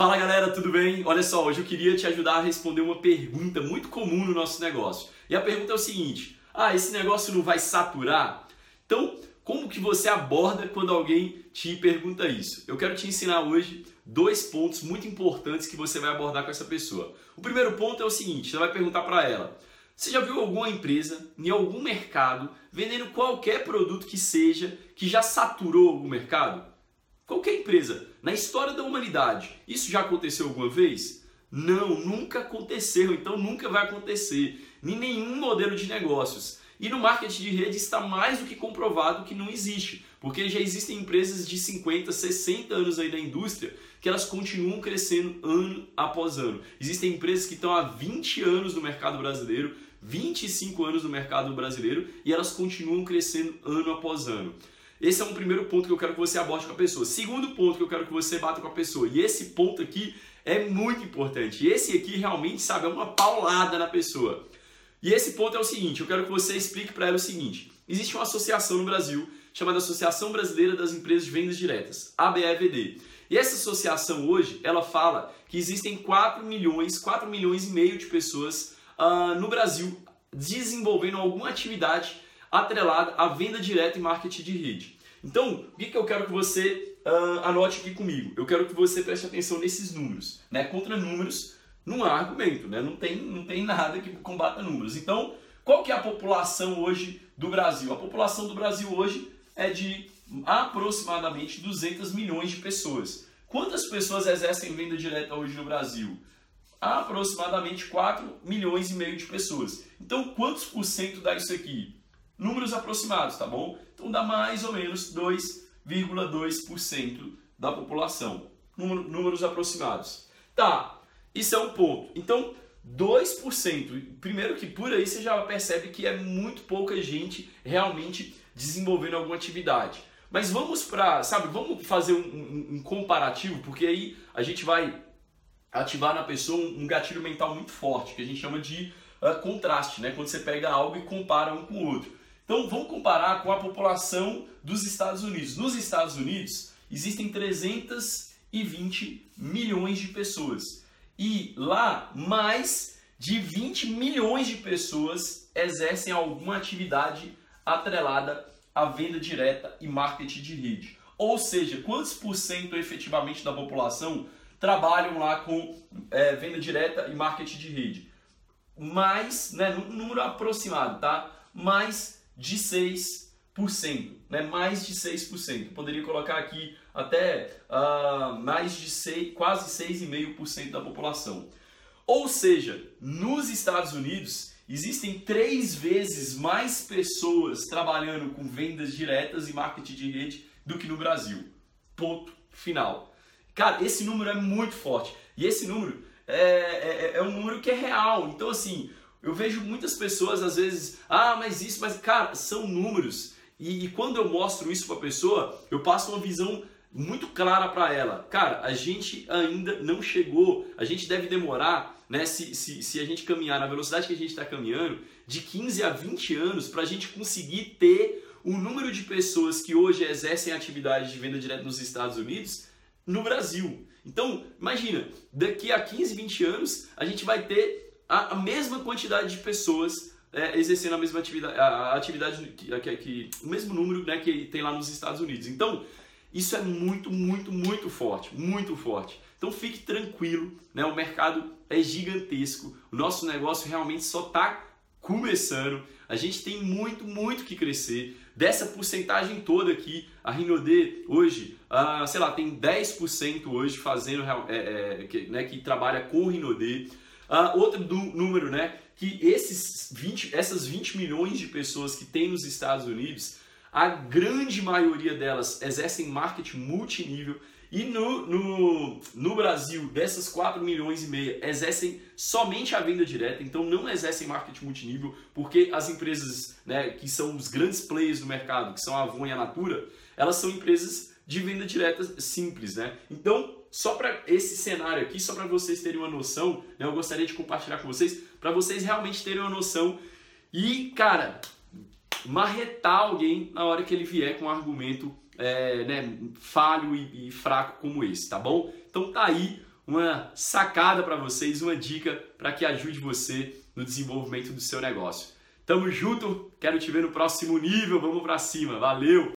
Fala galera, tudo bem? Olha só, hoje eu queria te ajudar a responder uma pergunta muito comum no nosso negócio. E a pergunta é o seguinte: ah, esse negócio não vai saturar? Então, como que você aborda quando alguém te pergunta isso? Eu quero te ensinar hoje dois pontos muito importantes que você vai abordar com essa pessoa. O primeiro ponto é o seguinte: você vai perguntar para ela. Você já viu alguma empresa em algum mercado vendendo qualquer produto que seja que já saturou algum mercado? Qualquer empresa, na história da humanidade, isso já aconteceu alguma vez? Não, nunca aconteceu, então nunca vai acontecer em nenhum modelo de negócios. E no marketing de rede está mais do que comprovado que não existe, porque já existem empresas de 50, 60 anos aí da indústria que elas continuam crescendo ano após ano. Existem empresas que estão há 20 anos no mercado brasileiro, 25 anos no mercado brasileiro e elas continuam crescendo ano após ano. Esse é um primeiro ponto que eu quero que você aborde com a pessoa. Segundo ponto que eu quero que você bata com a pessoa. E esse ponto aqui é muito importante. Esse aqui realmente, sabe, é uma paulada na pessoa. E esse ponto é o seguinte, eu quero que você explique para ela o seguinte. Existe uma associação no Brasil chamada Associação Brasileira das Empresas de Vendas Diretas, ABEVD. E essa associação hoje, ela fala que existem 4 milhões, 4 milhões e meio de pessoas uh, no Brasil desenvolvendo alguma atividade atrelada à venda direta e marketing de rede. Então, o que, que eu quero que você uh, anote aqui comigo? Eu quero que você preste atenção nesses números. Né? Contra números não há argumento, né? não, tem, não tem nada que combata números. Então, qual que é a população hoje do Brasil? A população do Brasil hoje é de aproximadamente 200 milhões de pessoas. Quantas pessoas exercem venda direta hoje no Brasil? Aproximadamente 4 milhões e meio de pessoas. Então, quantos por cento dá isso aqui? Números aproximados, tá bom? Então dá mais ou menos 2,2% da população. Números aproximados. Tá, isso é um ponto. Então, 2%. Primeiro que por aí você já percebe que é muito pouca gente realmente desenvolvendo alguma atividade. Mas vamos para, sabe, vamos fazer um, um, um, comparativo, porque aí a gente vai ativar na pessoa um, gatilho mental muito forte, que a gente chama de uh, contraste, né? Quando você pega algo e compara um com o outro. Então vamos comparar com a população dos Estados Unidos. Nos Estados Unidos existem 320 milhões de pessoas e lá mais de 20 milhões de pessoas exercem alguma atividade atrelada à venda direta e marketing de rede. Ou seja, quantos por cento efetivamente da população trabalham lá com é, venda direta e marketing de rede? Mais, né, número aproximado, tá? Mais de 6%, né? mais de 6%. Poderia colocar aqui até uh, mais de 6, quase 6,5% da população. Ou seja, nos Estados Unidos existem três vezes mais pessoas trabalhando com vendas diretas e marketing de rede do que no Brasil. Ponto final. Cara, esse número é muito forte. E esse número é, é, é um número que é real. Então, assim, eu vejo muitas pessoas às vezes, ah, mas isso, mas cara, são números. E, e quando eu mostro isso para a pessoa, eu passo uma visão muito clara para ela. Cara, a gente ainda não chegou, a gente deve demorar, né, se, se, se a gente caminhar na velocidade que a gente está caminhando, de 15 a 20 anos para a gente conseguir ter o número de pessoas que hoje exercem atividade de venda direta nos Estados Unidos no Brasil. Então, imagina, daqui a 15, 20 anos, a gente vai ter a, mesma quantidade de pessoas é, exercendo a mesma atividade, a atividade que, que, que, o mesmo número né, que tem lá nos Estados Unidos. Então, isso é muito, muito, muito forte, muito forte. Então fique tranquilo, né? O mercado é gigantesco. O nosso negócio realmente só está começando. A gente tem muito, muito que crescer. Dessa porcentagem toda aqui, a Rinode hoje, ah, sei lá, tem 10% hoje fazendo é, é, que, né, que trabalha com Rinode. Uh, outro do, número, né? Que esses 20, essas 20 milhões de pessoas que tem nos Estados Unidos, a grande maioria delas exercem marketing multinível e no, no, no Brasil, dessas 4 milhões e meia, exercem somente a venda direta, então não exercem marketing multinível, porque as empresas né, que são os grandes players do mercado, que são a Avon e a Natura, elas são empresas de venda direta simples, né? Então, só para esse cenário aqui, só para vocês terem uma noção, né, eu gostaria de compartilhar com vocês, para vocês realmente terem uma noção e, cara, marretar alguém na hora que ele vier com um argumento é, né, falho e, e, fraco como esse, tá bom? Então tá aí uma sacada para vocês, uma dica para que ajude você no desenvolvimento do seu negócio. Tamo junto, quero te ver no próximo nível, vamos para cima. Valeu!